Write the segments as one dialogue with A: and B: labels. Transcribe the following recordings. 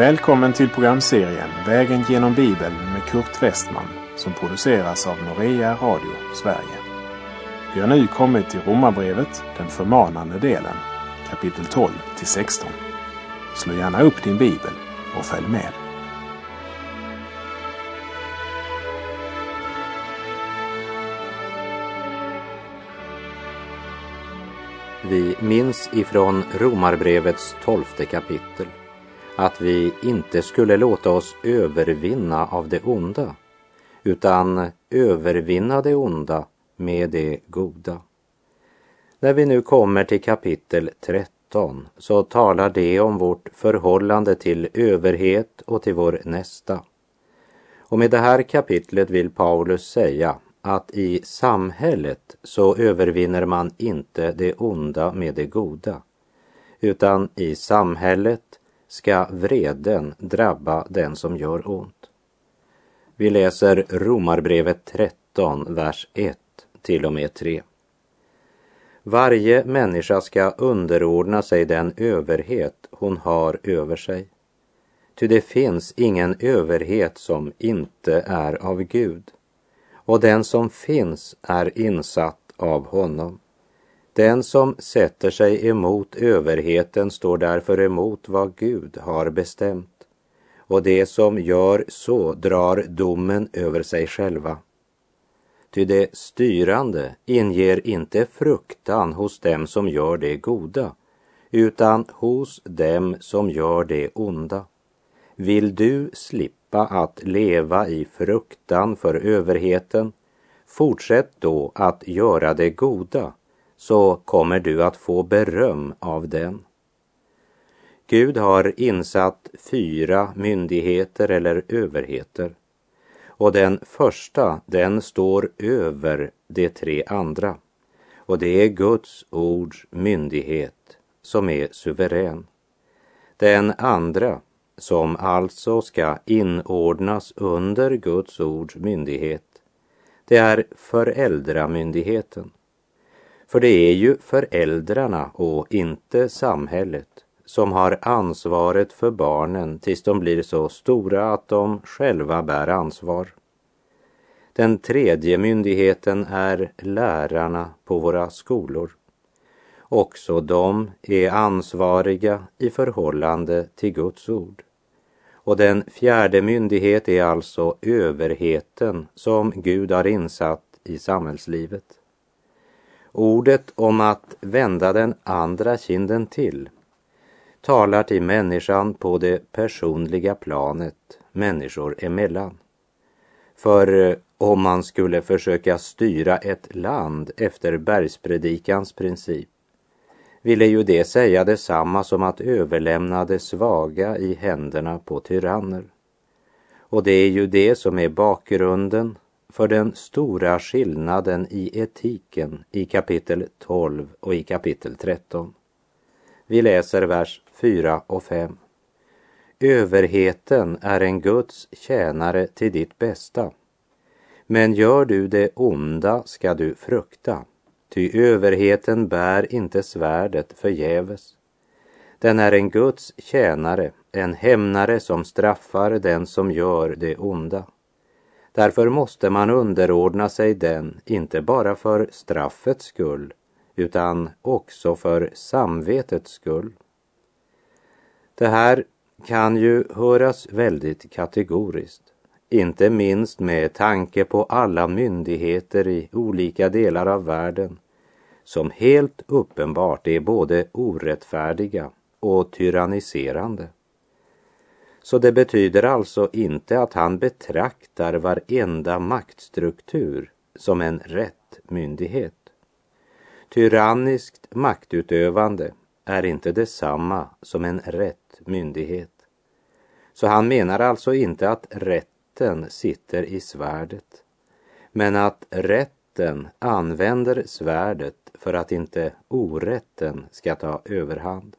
A: Välkommen till programserien Vägen genom Bibeln med Kurt Westman som produceras av Norea Radio Sverige. Vi har nu kommit till Romarbrevet, den förmanande delen, kapitel 12 till 16. Slå gärna upp din bibel och följ med.
B: Vi minns ifrån Romarbrevets tolfte kapitel att vi inte skulle låta oss övervinna av det onda, utan övervinna det onda med det goda. När vi nu kommer till kapitel 13 så talar det om vårt förhållande till överhet och till vår nästa. Och med det här kapitlet vill Paulus säga att i samhället så övervinner man inte det onda med det goda, utan i samhället ska vreden drabba den som gör ont. Vi läser Romarbrevet 13, vers 1 till och med 3. Varje människa ska underordna sig den överhet hon har över sig. Ty det finns ingen överhet som inte är av Gud och den som finns är insatt av honom. Den som sätter sig emot överheten står därför emot vad Gud har bestämt och det som gör så drar domen över sig själva. Ty det styrande inger inte fruktan hos dem som gör det goda, utan hos dem som gör det onda. Vill du slippa att leva i fruktan för överheten, fortsätt då att göra det goda, så kommer du att få beröm av den. Gud har insatt fyra myndigheter eller överheter och den första, den står över de tre andra. Och det är Guds ords myndighet som är suverän. Den andra, som alltså ska inordnas under Guds ords myndighet, det är föräldramyndigheten. För det är ju föräldrarna och inte samhället som har ansvaret för barnen tills de blir så stora att de själva bär ansvar. Den tredje myndigheten är lärarna på våra skolor. Också de är ansvariga i förhållande till Guds ord. Och den fjärde myndighet är alltså överheten som Gud har insatt i samhällslivet. Ordet om att vända den andra kinden till talar till människan på det personliga planet människor emellan. För eh, om man skulle försöka styra ett land efter bergspredikans princip ville ju det säga detsamma som att överlämna det svaga i händerna på tyranner. Och det är ju det som är bakgrunden för den stora skillnaden i etiken i kapitel 12 och i kapitel 13. Vi läser vers 4 och 5. Överheten är en Guds tjänare till ditt bästa. Men gör du det onda ska du frukta, ty överheten bär inte svärdet förgäves. Den är en Guds tjänare, en hämnare som straffar den som gör det onda. Därför måste man underordna sig den, inte bara för straffets skull, utan också för samvetets skull. Det här kan ju höras väldigt kategoriskt, inte minst med tanke på alla myndigheter i olika delar av världen som helt uppenbart är både orättfärdiga och tyranniserande. Så det betyder alltså inte att han betraktar varenda maktstruktur som en rätt myndighet. Tyranniskt maktutövande är inte detsamma som en rätt myndighet. Så han menar alltså inte att rätten sitter i svärdet, men att rätten använder svärdet för att inte orätten ska ta överhand.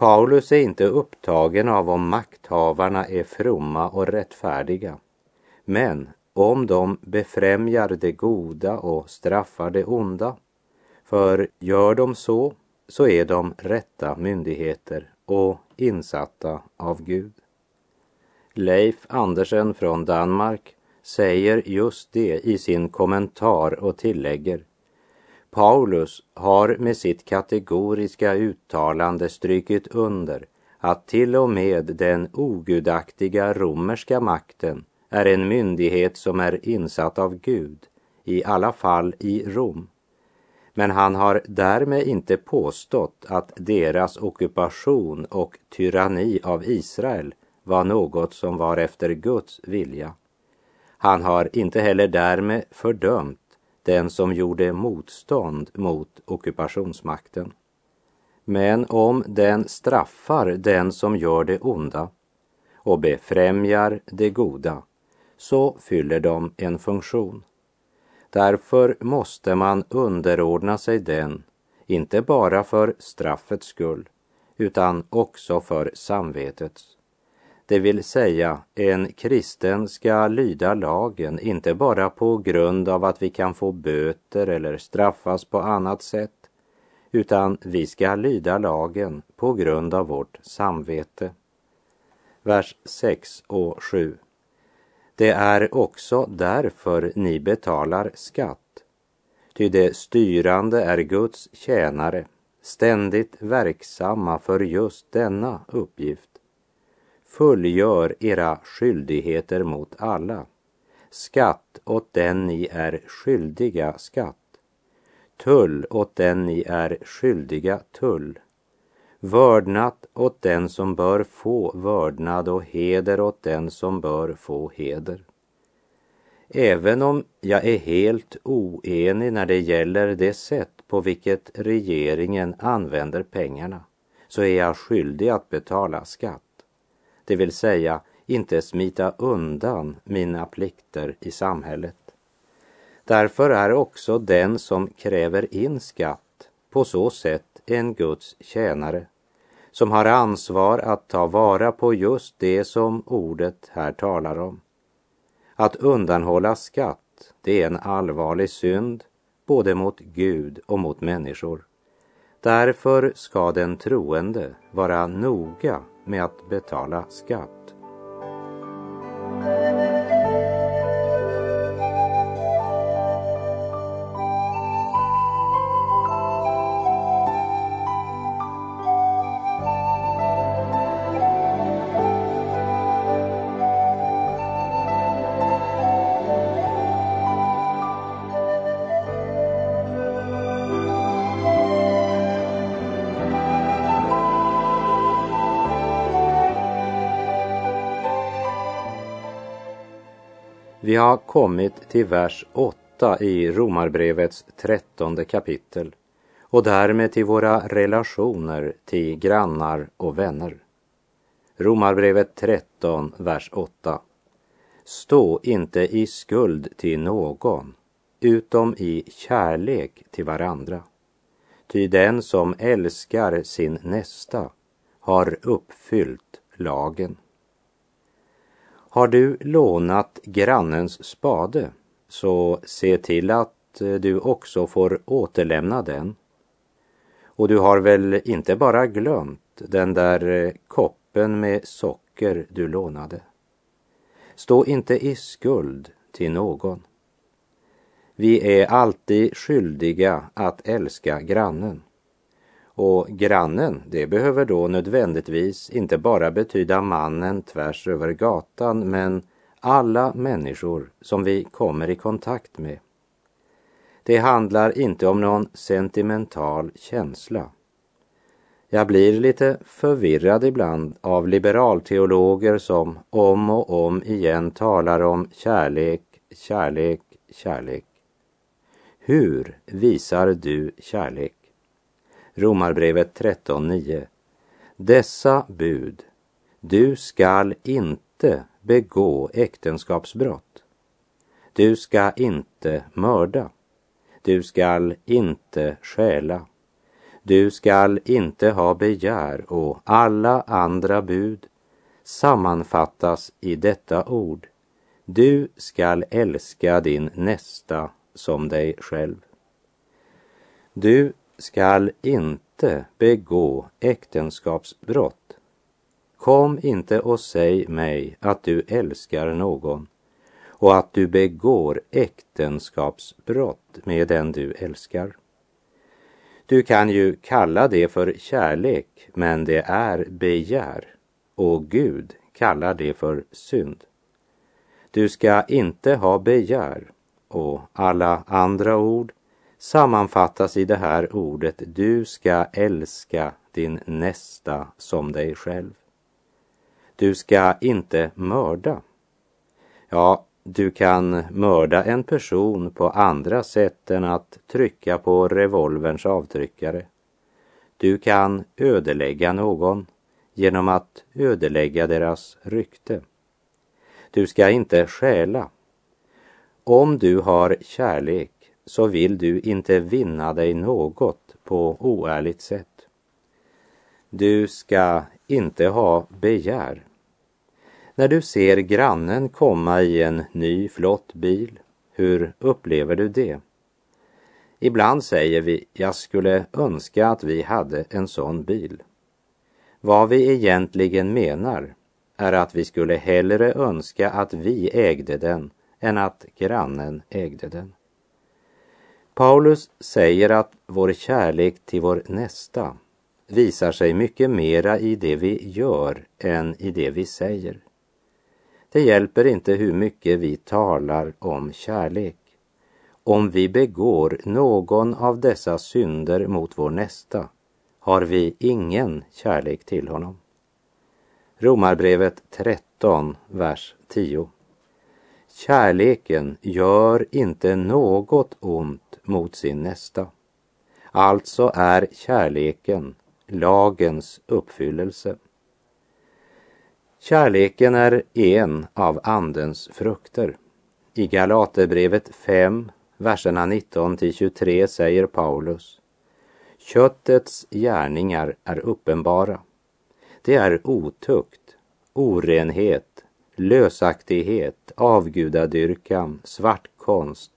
B: Paulus är inte upptagen av om makthavarna är fromma och rättfärdiga, men om de befrämjar det goda och straffar det onda. För gör de så, så är de rätta myndigheter och insatta av Gud. Leif Andersen från Danmark säger just det i sin kommentar och tillägger Paulus har med sitt kategoriska uttalande strykit under att till och med den ogudaktiga romerska makten är en myndighet som är insatt av Gud, i alla fall i Rom. Men han har därmed inte påstått att deras ockupation och tyranni av Israel var något som var efter Guds vilja. Han har inte heller därmed fördömt den som gjorde motstånd mot ockupationsmakten. Men om den straffar den som gör det onda och befrämjar det goda så fyller de en funktion. Därför måste man underordna sig den, inte bara för straffets skull, utan också för samvetets. Det vill säga, en kristen ska lyda lagen, inte bara på grund av att vi kan få böter eller straffas på annat sätt, utan vi ska lyda lagen på grund av vårt samvete. Vers 6 och 7. Det är också därför ni betalar skatt, ty det styrande är Guds tjänare, ständigt verksamma för just denna uppgift fullgör era skyldigheter mot alla. Skatt åt den ni är skyldiga skatt. Tull åt den ni är skyldiga tull. Vördnad åt den som bör få vördnad och heder åt den som bör få heder. Även om jag är helt oenig när det gäller det sätt på vilket regeringen använder pengarna så är jag skyldig att betala skatt det vill säga inte smita undan mina plikter i samhället. Därför är också den som kräver in skatt på så sätt en Guds tjänare som har ansvar att ta vara på just det som ordet här talar om. Att undanhålla skatt, det är en allvarlig synd både mot Gud och mot människor. Därför ska den troende vara noga med att betala skatt. Vi har kommit till vers 8 i Romarbrevets trettonde kapitel och därmed till våra relationer till grannar och vänner. Romarbrevet 13, vers 8. Stå inte i skuld till någon, utom i kärlek till varandra. Ty den som älskar sin nästa har uppfyllt lagen. Har du lånat grannens spade så se till att eh, du också får återlämna den. Och du har väl inte bara glömt den där eh, koppen med socker du lånade. Stå inte i skuld till någon. Vi är alltid skyldiga att älska grannen. Och grannen, det behöver då nödvändigtvis inte bara betyda mannen tvärs över gatan, men alla människor som vi kommer i kontakt med. Det handlar inte om någon sentimental känsla. Jag blir lite förvirrad ibland av liberalteologer som om och om igen talar om kärlek, kärlek, kärlek. Hur visar du kärlek? Romarbrevet 13.9. Dessa bud, du skall inte begå äktenskapsbrott. Du ska inte mörda. Du skall inte stjäla. Du skall inte ha begär och alla andra bud sammanfattas i detta ord. Du skall älska din nästa som dig själv. Du skall inte begå äktenskapsbrott. Kom inte och säg mig att du älskar någon och att du begår äktenskapsbrott med den du älskar. Du kan ju kalla det för kärlek, men det är begär och Gud kallar det för synd. Du ska inte ha begär och alla andra ord sammanfattas i det här ordet du ska älska din nästa som dig själv. Du ska inte mörda. Ja, du kan mörda en person på andra sätt än att trycka på revolverns avtryckare. Du kan ödelägga någon genom att ödelägga deras rykte. Du ska inte stjäla. Om du har kärlek så vill du inte vinna dig något på oärligt sätt. Du ska inte ha begär. När du ser grannen komma i en ny flott bil, hur upplever du det? Ibland säger vi, jag skulle önska att vi hade en sån bil. Vad vi egentligen menar är att vi skulle hellre önska att vi ägde den än att grannen ägde den. Paulus säger att vår kärlek till vår nästa visar sig mycket mera i det vi gör än i det vi säger. Det hjälper inte hur mycket vi talar om kärlek. Om vi begår någon av dessa synder mot vår nästa har vi ingen kärlek till honom. Romarbrevet 13, vers 10. Kärleken gör inte något ont mot sin nästa. Alltså är kärleken lagens uppfyllelse. Kärleken är en av Andens frukter. I Galaterbrevet 5, verserna 19 till 23 säger Paulus Köttets gärningar är uppenbara. Det är otukt, orenhet, lösaktighet, avgudadyrkan, svartkonst,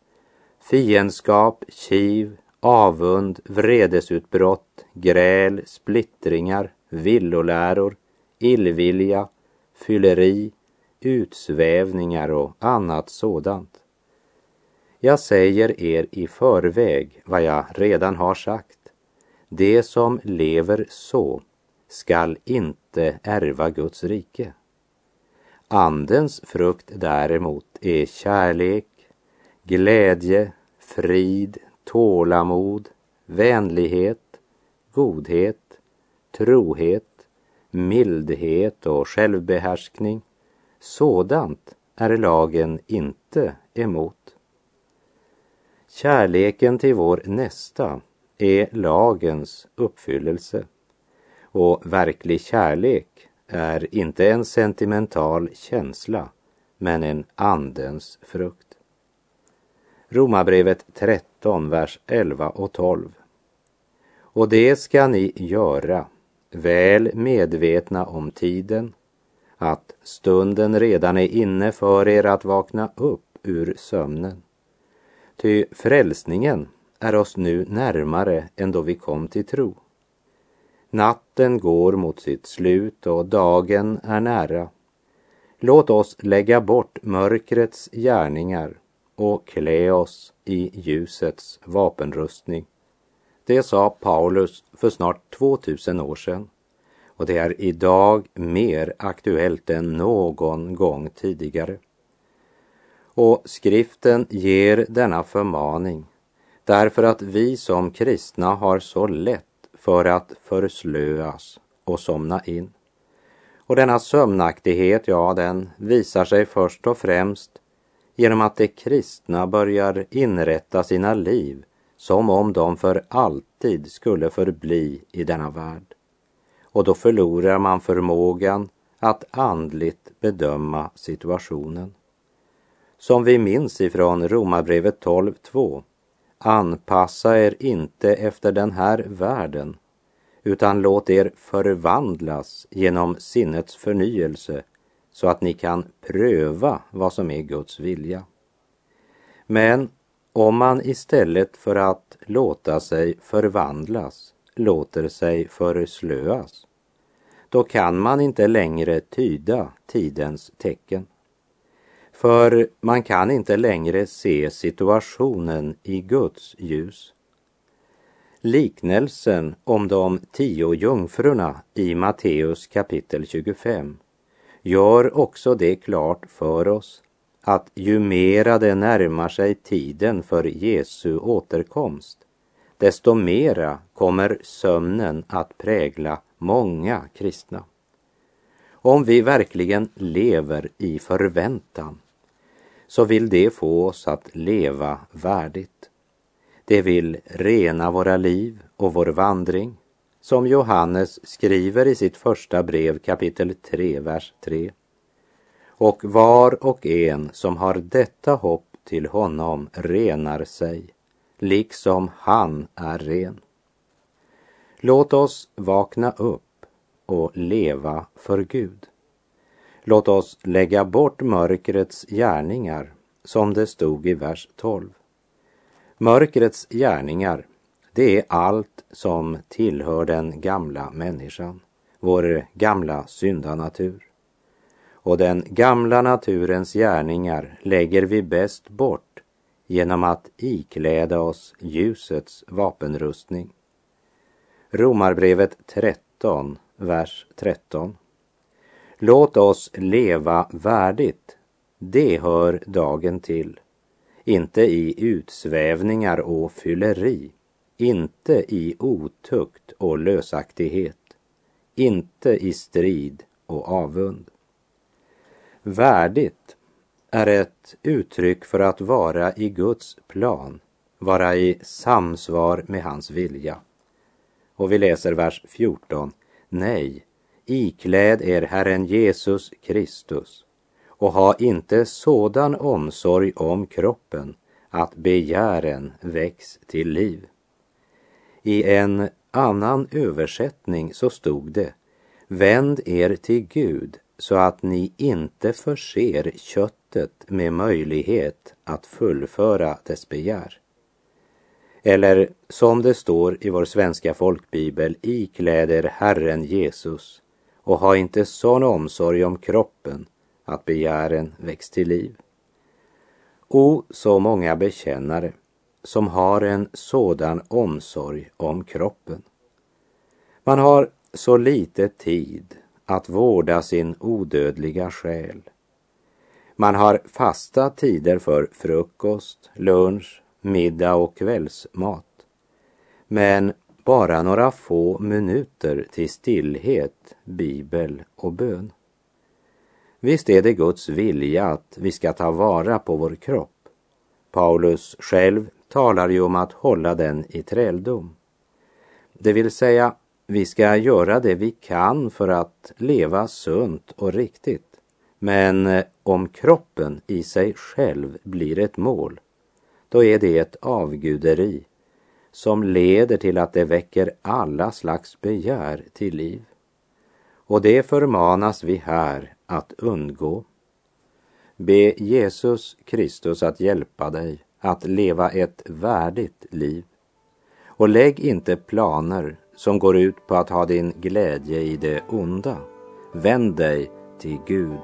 B: fiendskap, kiv, avund, vredesutbrott, gräl, splittringar, villoläror, illvilja, fylleri, utsvävningar och annat sådant. Jag säger er i förväg vad jag redan har sagt. Det som lever så skall inte ärva Guds rike. Andens frukt däremot är kärlek, glädje, frid, tålamod, vänlighet, godhet, trohet, mildhet och självbehärskning. Sådant är lagen inte emot. Kärleken till vår nästa är lagens uppfyllelse och verklig kärlek är inte en sentimental känsla men en andens frukt. Romarbrevet 13, vers 11 och 12. Och det ska ni göra, väl medvetna om tiden, att stunden redan är inne för er att vakna upp ur sömnen. Ty frälsningen är oss nu närmare än då vi kom till tro. Natten går mot sitt slut och dagen är nära. Låt oss lägga bort mörkrets gärningar och klä oss i ljusets vapenrustning. Det sa Paulus för snart 2000 år sedan och det är idag mer aktuellt än någon gång tidigare. Och skriften ger denna förmaning därför att vi som kristna har så lätt för att förslöas och somna in. Och denna sömnaktighet, ja, den visar sig först och främst genom att de kristna börjar inrätta sina liv som om de för alltid skulle förbli i denna värld. Och då förlorar man förmågan att andligt bedöma situationen. Som vi minns ifrån Romarbrevet 12.2 Anpassa er inte efter den här världen utan låt er förvandlas genom sinnets förnyelse så att ni kan pröva vad som är Guds vilja. Men om man istället för att låta sig förvandlas låter sig förslöas, då kan man inte längre tyda tidens tecken. För man kan inte längre se situationen i Guds ljus. Liknelsen om de tio jungfrurna i Matteus kapitel 25 gör också det klart för oss att ju mera det närmar sig tiden för Jesu återkomst, desto mera kommer sömnen att prägla många kristna. Om vi verkligen lever i förväntan så vill det få oss att leva värdigt. Det vill rena våra liv och vår vandring, som Johannes skriver i sitt första brev kapitel 3, vers 3. Och var och en som har detta hopp till honom renar sig, liksom han är ren. Låt oss vakna upp och leva för Gud. Låt oss lägga bort mörkrets gärningar, som det stod i vers 12. Mörkrets gärningar, det är allt som tillhör den gamla människan, vår gamla syndanatur. Och den gamla naturens gärningar lägger vi bäst bort genom att ikläda oss ljusets vapenrustning. Romarbrevet 13, vers 13. Låt oss leva värdigt, det hör dagen till. Inte i utsvävningar och fylleri, inte i otukt och lösaktighet, inte i strid och avund. Värdigt är ett uttryck för att vara i Guds plan, vara i samsvar med hans vilja. Och vi läser vers 14. Nej, ikläd er Herren Jesus Kristus och ha inte sådan omsorg om kroppen att begären väcks till liv. I en annan översättning så stod det Vänd er till Gud så att ni inte förser köttet med möjlighet att fullföra dess begär. Eller som det står i vår svenska folkbibel, ikläder Herren Jesus och ha inte sån omsorg om kroppen att begären väcks till liv. O, så många bekännare som har en sådan omsorg om kroppen. Man har så lite tid att vårda sin odödliga själ. Man har fasta tider för frukost, lunch, middag och kvällsmat. Men bara några få minuter till stillhet, bibel och bön. Visst är det Guds vilja att vi ska ta vara på vår kropp. Paulus själv talar ju om att hålla den i träldom. Det vill säga, vi ska göra det vi kan för att leva sunt och riktigt. Men eh, om kroppen i sig själv blir ett mål, då är det ett avguderi som leder till att det väcker alla slags begär till liv. Och det förmanas vi här att undgå. Be Jesus Kristus att hjälpa dig att leva ett värdigt liv. Och lägg inte planer som går ut på att ha din glädje i det onda. Vänd dig till Gud.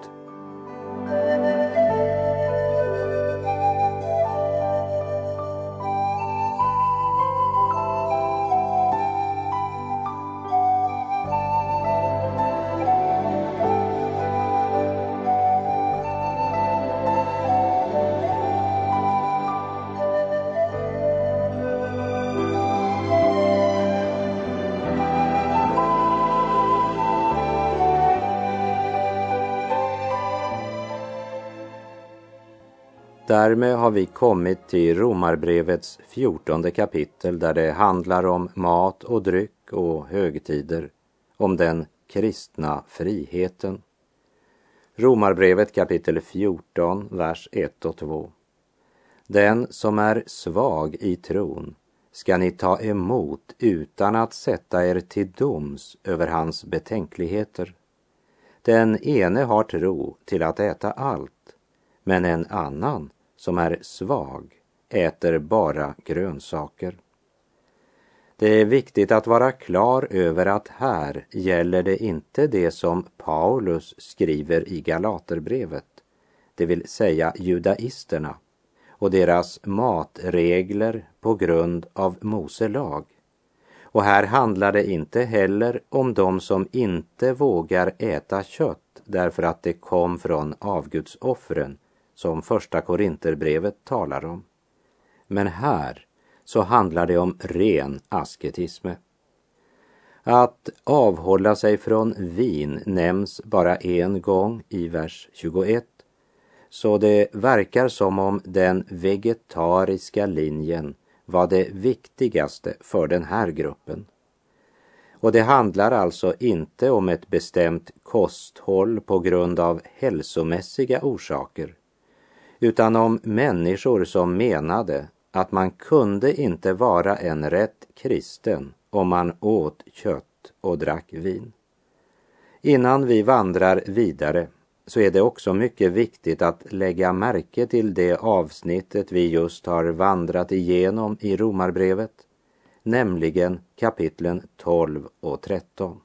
B: Därmed har vi kommit till Romarbrevets fjortonde kapitel där det handlar om mat och dryck och högtider, om den kristna friheten. Romarbrevet kapitel 14, vers 1 och 2. Den som är svag i tron ska ni ta emot utan att sätta er till doms över hans betänkligheter. Den ene har tro till att äta allt, men en annan som är svag äter bara grönsaker. Det är viktigt att vara klar över att här gäller det inte det som Paulus skriver i Galaterbrevet, det vill säga judaisterna och deras matregler på grund av Mose lag. Och här handlar det inte heller om de som inte vågar äta kött därför att det kom från avgudsoffren, som första Korinterbrevet talar om. Men här så handlar det om ren asketism. Att avhålla sig från vin nämns bara en gång i vers 21 så det verkar som om den vegetariska linjen var det viktigaste för den här gruppen. Och det handlar alltså inte om ett bestämt kosthåll på grund av hälsomässiga orsaker, utan om människor som menade att man kunde inte vara en rätt kristen om man åt kött och drack vin. Innan vi vandrar vidare så är det också mycket viktigt att lägga märke till det avsnittet vi just har vandrat igenom i Romarbrevet, nämligen kapitlen 12 och 13.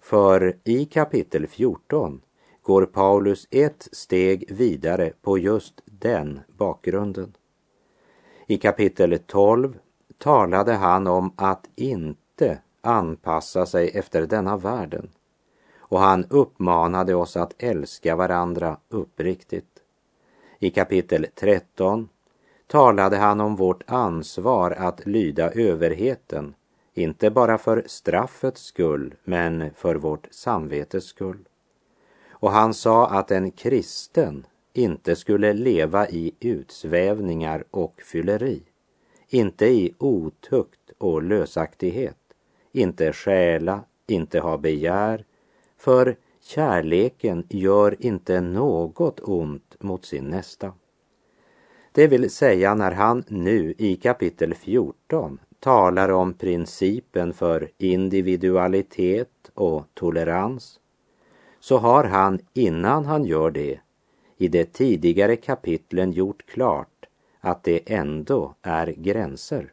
B: För i kapitel 14 går Paulus ett steg vidare på just den bakgrunden. I kapitel 12 talade han om att inte anpassa sig efter denna världen och han uppmanade oss att älska varandra uppriktigt. I kapitel 13 talade han om vårt ansvar att lyda överheten, inte bara för straffets skull, men för vårt samvetes skull. Och han sa att en kristen inte skulle leva i utsvävningar och fylleri, inte i otukt och lösaktighet, inte stjäla, inte ha begär, för kärleken gör inte något ont mot sin nästa. Det vill säga när han nu i kapitel 14 talar om principen för individualitet och tolerans så har han innan han gör det i de tidigare kapitlen gjort klart att det ändå är gränser.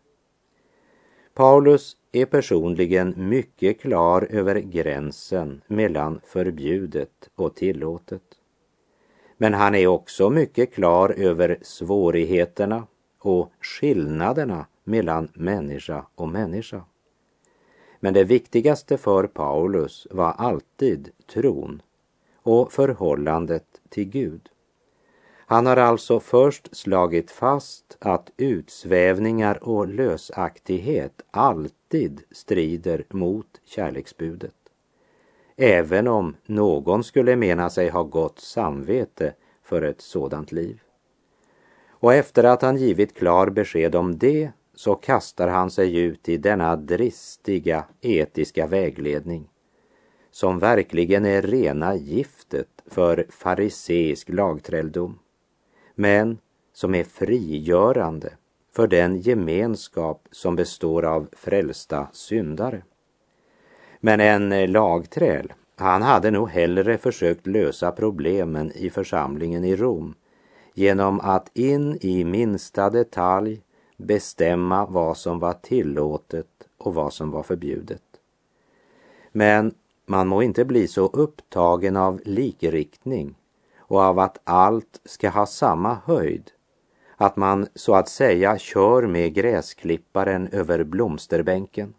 B: Paulus är personligen mycket klar över gränsen mellan förbjudet och tillåtet. Men han är också mycket klar över svårigheterna och skillnaderna mellan människa och människa. Men det viktigaste för Paulus var alltid tron och förhållandet till Gud. Han har alltså först slagit fast att utsvävningar och lösaktighet alltid strider mot kärleksbudet. Även om någon skulle mena sig ha gott samvete för ett sådant liv. Och efter att han givit klar besked om det så kastar han sig ut i denna dristiga etiska vägledning som verkligen är rena giftet för fariseisk lagträldom men som är frigörande för den gemenskap som består av frälsta syndare. Men en lagträl, han hade nog hellre försökt lösa problemen i församlingen i Rom genom att in i minsta detalj bestämma vad som var tillåtet och vad som var förbjudet. Men man må inte bli så upptagen av likriktning och av att allt ska ha samma höjd. Att man så att säga kör med gräsklipparen över blomsterbänken.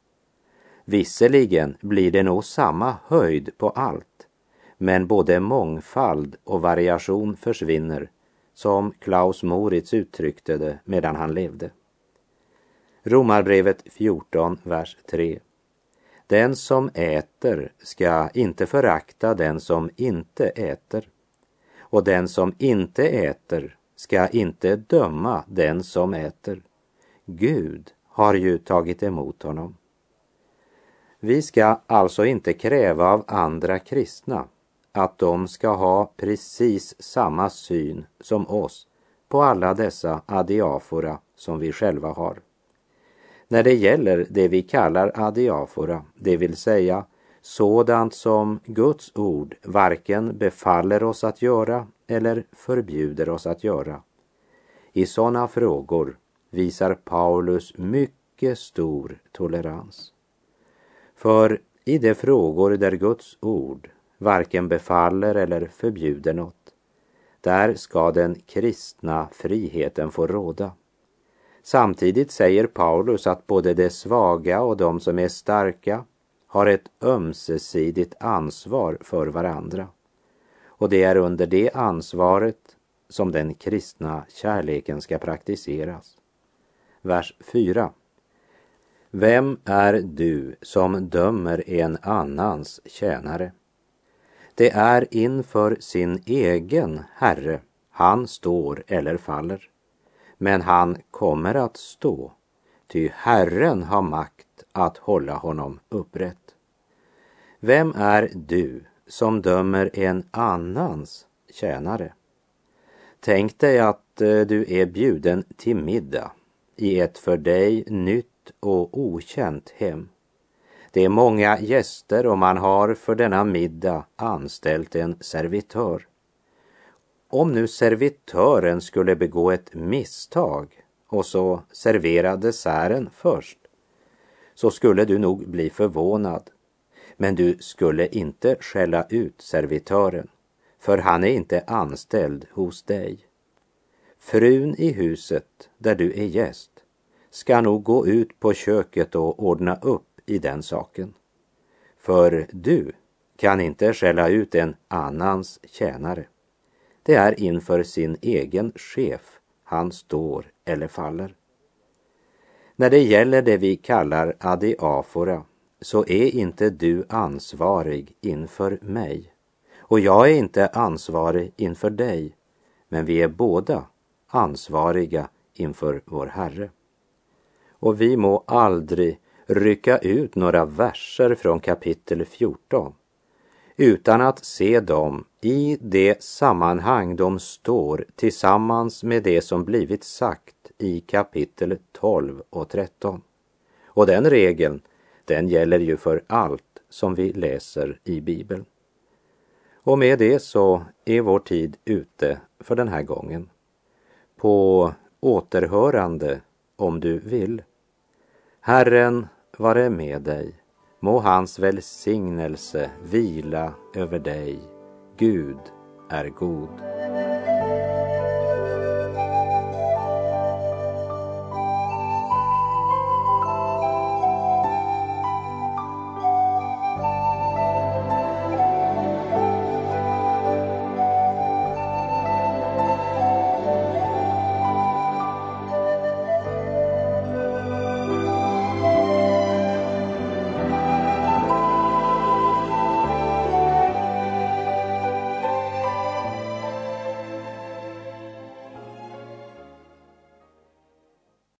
B: Visserligen blir det nog samma höjd på allt, men både mångfald och variation försvinner, som Klaus Moritz uttryckte det medan han levde. Romarbrevet 14, vers 3. Den som äter ska inte förakta den som inte äter och den som inte äter ska inte döma den som äter. Gud har ju tagit emot honom. Vi ska alltså inte kräva av andra kristna att de ska ha precis samma syn som oss på alla dessa adiafora som vi själva har. När det gäller det vi kallar adiafora, det vill säga sådant som Guds ord varken befaller oss att göra eller förbjuder oss att göra. I sådana frågor visar Paulus mycket stor tolerans. För i de frågor där Guds ord varken befaller eller förbjuder något, där ska den kristna friheten få råda. Samtidigt säger Paulus att både de svaga och de som är starka har ett ömsesidigt ansvar för varandra. Och det är under det ansvaret som den kristna kärleken ska praktiseras. Vers 4. Vem är du som dömer en annans tjänare? Det är inför sin egen Herre han står eller faller. Men han kommer att stå, ty Herren har makt att hålla honom upprätt. Vem är du som dömer en annans tjänare? Tänk dig att eh, du är bjuden till middag i ett för dig nytt och okänt hem. Det är många gäster och man har för denna middag anställt en servitör. Om nu servitören skulle begå ett misstag och så servera desserten först, så skulle du nog bli förvånad. Men du skulle inte skälla ut servitören, för han är inte anställd hos dig. Frun i huset där du är gäst ska nog gå ut på köket och ordna upp i den saken. För du kan inte skälla ut en annans tjänare. Det är inför sin egen chef han står eller faller. När det gäller det vi kallar adiafora så är inte du ansvarig inför mig och jag är inte ansvarig inför dig, men vi är båda ansvariga inför vår Herre. Och vi må aldrig rycka ut några verser från kapitel 14 utan att se dem i det sammanhang de står tillsammans med det som blivit sagt i kapitel 12 och 13. Och den regeln, den gäller ju för allt som vi läser i Bibeln. Och med det så är vår tid ute för den här gången. På återhörande om du vill. Herren vare med dig. Må hans välsignelse vila över dig. Gud är god.